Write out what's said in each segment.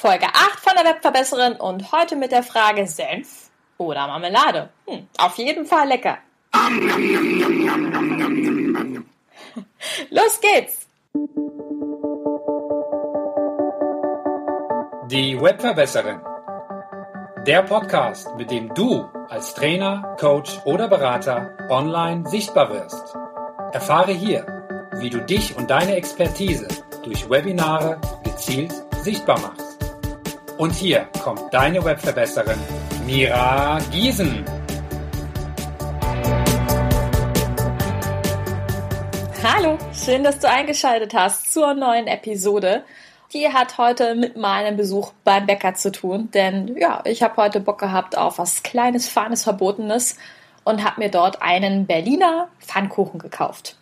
Folge 8 von der Webverbesserin und heute mit der Frage Senf oder Marmelade. Hm, auf jeden Fall lecker. Los geht's! Die Webverbesserin. Der Podcast, mit dem du als Trainer, Coach oder Berater online sichtbar wirst. Erfahre hier, wie du dich und deine Expertise durch Webinare gezielt sichtbar machst. Und hier kommt deine Webverbesserin Mira Giesen. Hallo, schön, dass du eingeschaltet hast zur neuen Episode. Die hat heute mit meinem Besuch beim Bäcker zu tun, denn ja, ich habe heute Bock gehabt auf was kleines, feines, verbotenes und habe mir dort einen Berliner Pfannkuchen gekauft.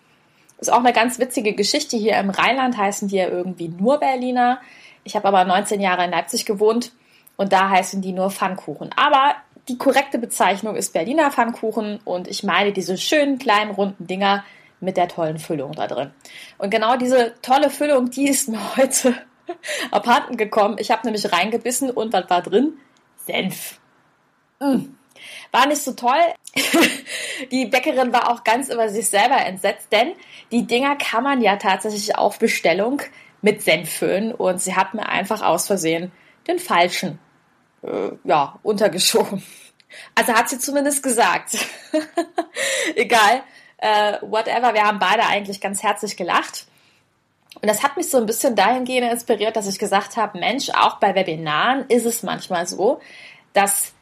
Ist auch eine ganz witzige Geschichte. Hier im Rheinland heißen die ja irgendwie nur Berliner. Ich habe aber 19 Jahre in Leipzig gewohnt und da heißen die nur Pfannkuchen. Aber die korrekte Bezeichnung ist Berliner Pfannkuchen und ich meine diese schönen kleinen runden Dinger mit der tollen Füllung da drin. Und genau diese tolle Füllung, die ist mir heute abhanden gekommen. Ich habe nämlich reingebissen und was war drin? Senf. Mm. War nicht so toll. die Bäckerin war auch ganz über sich selber entsetzt, denn die Dinger kann man ja tatsächlich auf Bestellung mit Senf füllen und sie hat mir einfach aus Versehen den falschen äh, ja, untergeschoben. Also hat sie zumindest gesagt. Egal, äh, whatever, wir haben beide eigentlich ganz herzlich gelacht. Und das hat mich so ein bisschen dahingehend inspiriert, dass ich gesagt habe, Mensch, auch bei Webinaren ist es manchmal so, dass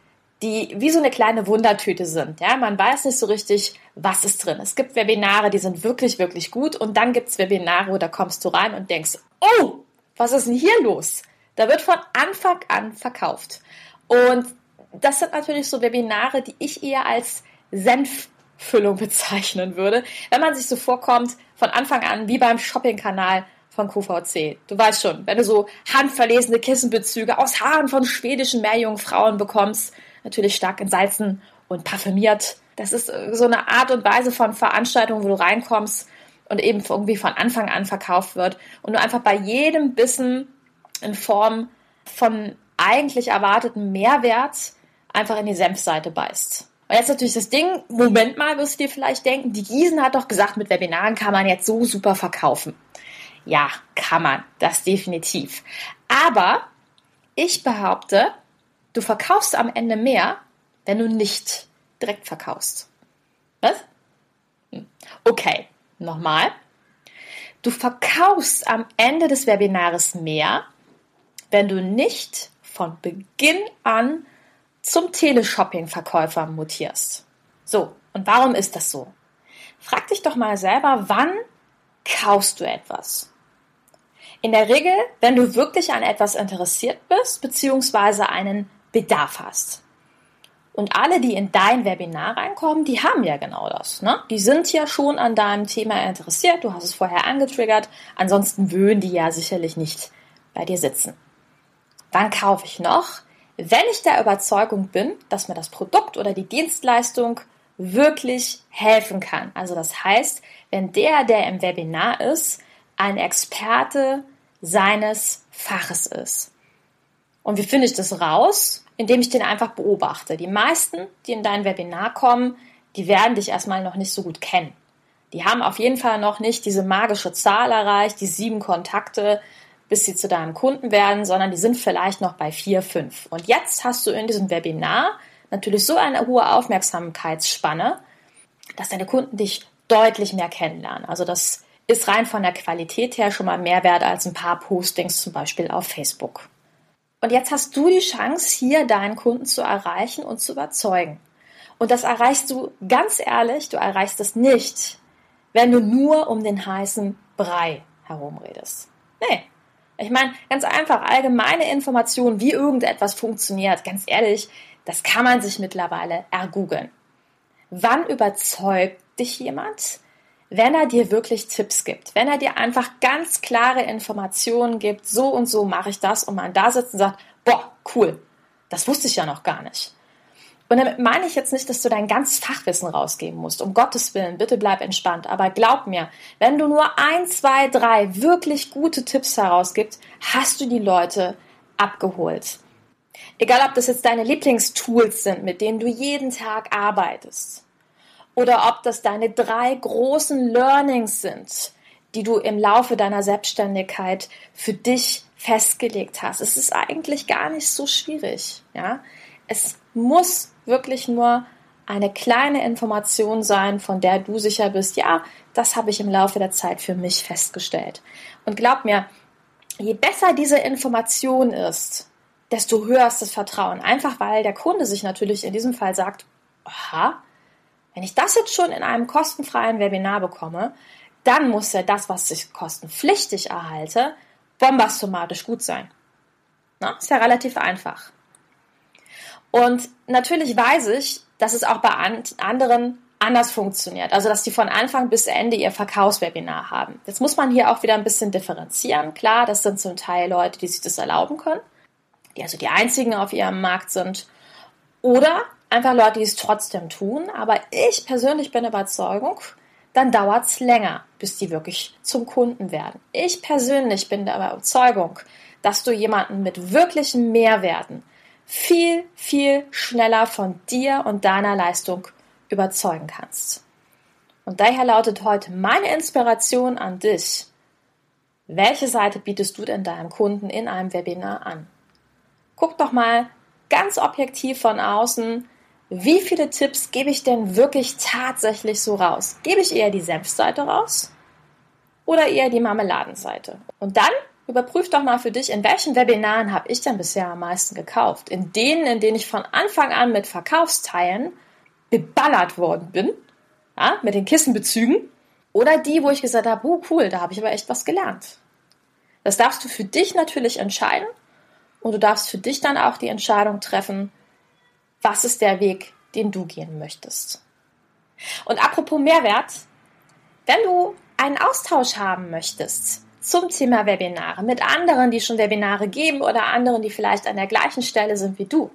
die wie so eine kleine Wundertüte sind. Ja, man weiß nicht so richtig, was ist drin. Es gibt Webinare, die sind wirklich, wirklich gut. Und dann gibt es Webinare, wo da kommst du rein und denkst, oh, was ist denn hier los? Da wird von Anfang an verkauft. Und das sind natürlich so Webinare, die ich eher als Senffüllung bezeichnen würde. Wenn man sich so vorkommt, von Anfang an wie beim Shoppingkanal von QVC. Du weißt schon, wenn du so handverlesene Kissenbezüge aus Haaren von schwedischen Meerjungfrauen bekommst, natürlich stark entsalzen und parfümiert. Das ist äh, so eine Art und Weise von Veranstaltung, wo du reinkommst und eben irgendwie von Anfang an verkauft wird und du einfach bei jedem Bissen in Form von eigentlich erwarteten Mehrwert einfach in die Senfseite beißt. Und jetzt natürlich das Ding, Moment mal, wirst du dir vielleicht denken, die Gießen hat doch gesagt, mit Webinaren kann man jetzt so super verkaufen. Ja, kann man, das definitiv. Aber ich behaupte, Du verkaufst am Ende mehr, wenn du nicht direkt verkaufst. Was? Hm. Okay, nochmal. Du verkaufst am Ende des Webinars mehr, wenn du nicht von Beginn an zum Teleshopping-Verkäufer mutierst. So, und warum ist das so? Frag dich doch mal selber, wann kaufst du etwas? In der Regel, wenn du wirklich an etwas interessiert bist, beziehungsweise einen Bedarf hast. Und alle, die in dein Webinar reinkommen, die haben ja genau das. Ne? Die sind ja schon an deinem Thema interessiert. Du hast es vorher angetriggert. Ansonsten würden die ja sicherlich nicht bei dir sitzen. Wann kaufe ich noch? Wenn ich der Überzeugung bin, dass mir das Produkt oder die Dienstleistung wirklich helfen kann. Also das heißt, wenn der, der im Webinar ist, ein Experte seines Faches ist. Und wie finde ich das raus? indem ich den einfach beobachte. Die meisten, die in dein Webinar kommen, die werden dich erstmal noch nicht so gut kennen. Die haben auf jeden Fall noch nicht diese magische Zahl erreicht, die sieben Kontakte, bis sie zu deinem Kunden werden, sondern die sind vielleicht noch bei vier, fünf. Und jetzt hast du in diesem Webinar natürlich so eine hohe Aufmerksamkeitsspanne, dass deine Kunden dich deutlich mehr kennenlernen. Also das ist rein von der Qualität her schon mal mehr wert als ein paar Postings zum Beispiel auf Facebook. Und jetzt hast du die Chance, hier deinen Kunden zu erreichen und zu überzeugen. Und das erreichst du ganz ehrlich, du erreichst es nicht, wenn du nur um den heißen Brei herumredest. Nee. Ich meine, ganz einfach, allgemeine Informationen, wie irgendetwas funktioniert, ganz ehrlich, das kann man sich mittlerweile ergoogeln. Wann überzeugt dich jemand? Wenn er dir wirklich Tipps gibt, wenn er dir einfach ganz klare Informationen gibt, so und so mache ich das und man da sitzt und sagt, boah, cool, das wusste ich ja noch gar nicht. Und damit meine ich jetzt nicht, dass du dein ganzes Fachwissen rausgeben musst. Um Gottes Willen, bitte bleib entspannt. Aber glaub mir, wenn du nur ein, zwei, drei wirklich gute Tipps herausgibst, hast du die Leute abgeholt. Egal, ob das jetzt deine Lieblingstools sind, mit denen du jeden Tag arbeitest, oder ob das deine drei großen Learnings sind, die du im Laufe deiner Selbstständigkeit für dich festgelegt hast. Es ist eigentlich gar nicht so schwierig, ja. Es muss wirklich nur eine kleine Information sein, von der du sicher bist, ja, das habe ich im Laufe der Zeit für mich festgestellt. Und glaub mir, je besser diese Information ist, desto höher ist das Vertrauen. Einfach weil der Kunde sich natürlich in diesem Fall sagt, aha, wenn ich das jetzt schon in einem kostenfreien Webinar bekomme, dann muss ja das, was ich kostenpflichtig erhalte, bombastomatisch gut sein. Na, ist ja relativ einfach. Und natürlich weiß ich, dass es auch bei anderen anders funktioniert. Also, dass die von Anfang bis Ende ihr Verkaufswebinar haben. Jetzt muss man hier auch wieder ein bisschen differenzieren. Klar, das sind zum Teil Leute, die sich das erlauben können, die also die einzigen auf ihrem Markt sind. Oder einfach Leute, die es trotzdem tun. Aber ich persönlich bin Überzeugung, dann dauert es länger, bis die wirklich zum Kunden werden. Ich persönlich bin der Überzeugung, dass du jemanden mit wirklichen Mehrwerten viel, viel schneller von dir und deiner Leistung überzeugen kannst. Und daher lautet heute meine Inspiration an dich. Welche Seite bietest du denn deinem Kunden in einem Webinar an? Guck doch mal ganz objektiv von außen, wie viele Tipps gebe ich denn wirklich tatsächlich so raus? Gebe ich eher die Senfseite raus oder eher die Marmeladenseite? Und dann Überprüf doch mal für dich, in welchen Webinaren habe ich denn bisher am meisten gekauft? In denen, in denen ich von Anfang an mit Verkaufsteilen geballert worden bin, ja, mit den Kissenbezügen, oder die, wo ich gesagt habe, oh cool, da habe ich aber echt was gelernt. Das darfst du für dich natürlich entscheiden und du darfst für dich dann auch die Entscheidung treffen, was ist der Weg, den du gehen möchtest. Und apropos Mehrwert, wenn du einen Austausch haben möchtest zum Thema Webinare mit anderen, die schon Webinare geben oder anderen, die vielleicht an der gleichen Stelle sind wie du,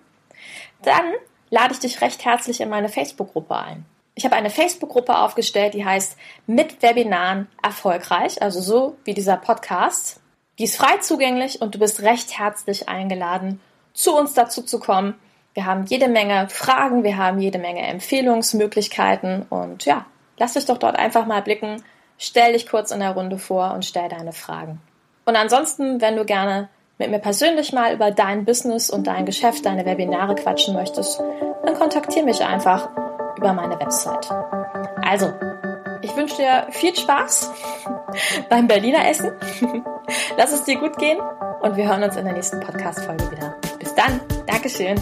dann lade ich dich recht herzlich in meine Facebook-Gruppe ein. Ich habe eine Facebook-Gruppe aufgestellt, die heißt Mit Webinaren erfolgreich, also so wie dieser Podcast. Die ist frei zugänglich und du bist recht herzlich eingeladen, zu uns dazu zu kommen. Wir haben jede Menge Fragen, wir haben jede Menge Empfehlungsmöglichkeiten und ja, lass dich doch dort einfach mal blicken, Stell dich kurz in der Runde vor und stell deine Fragen. Und ansonsten, wenn du gerne mit mir persönlich mal über dein Business und dein Geschäft, deine Webinare quatschen möchtest, dann kontaktiere mich einfach über meine Website. Also, ich wünsche dir viel Spaß beim Berliner Essen. Lass es dir gut gehen und wir hören uns in der nächsten Podcast-Folge wieder. Bis dann. Dankeschön.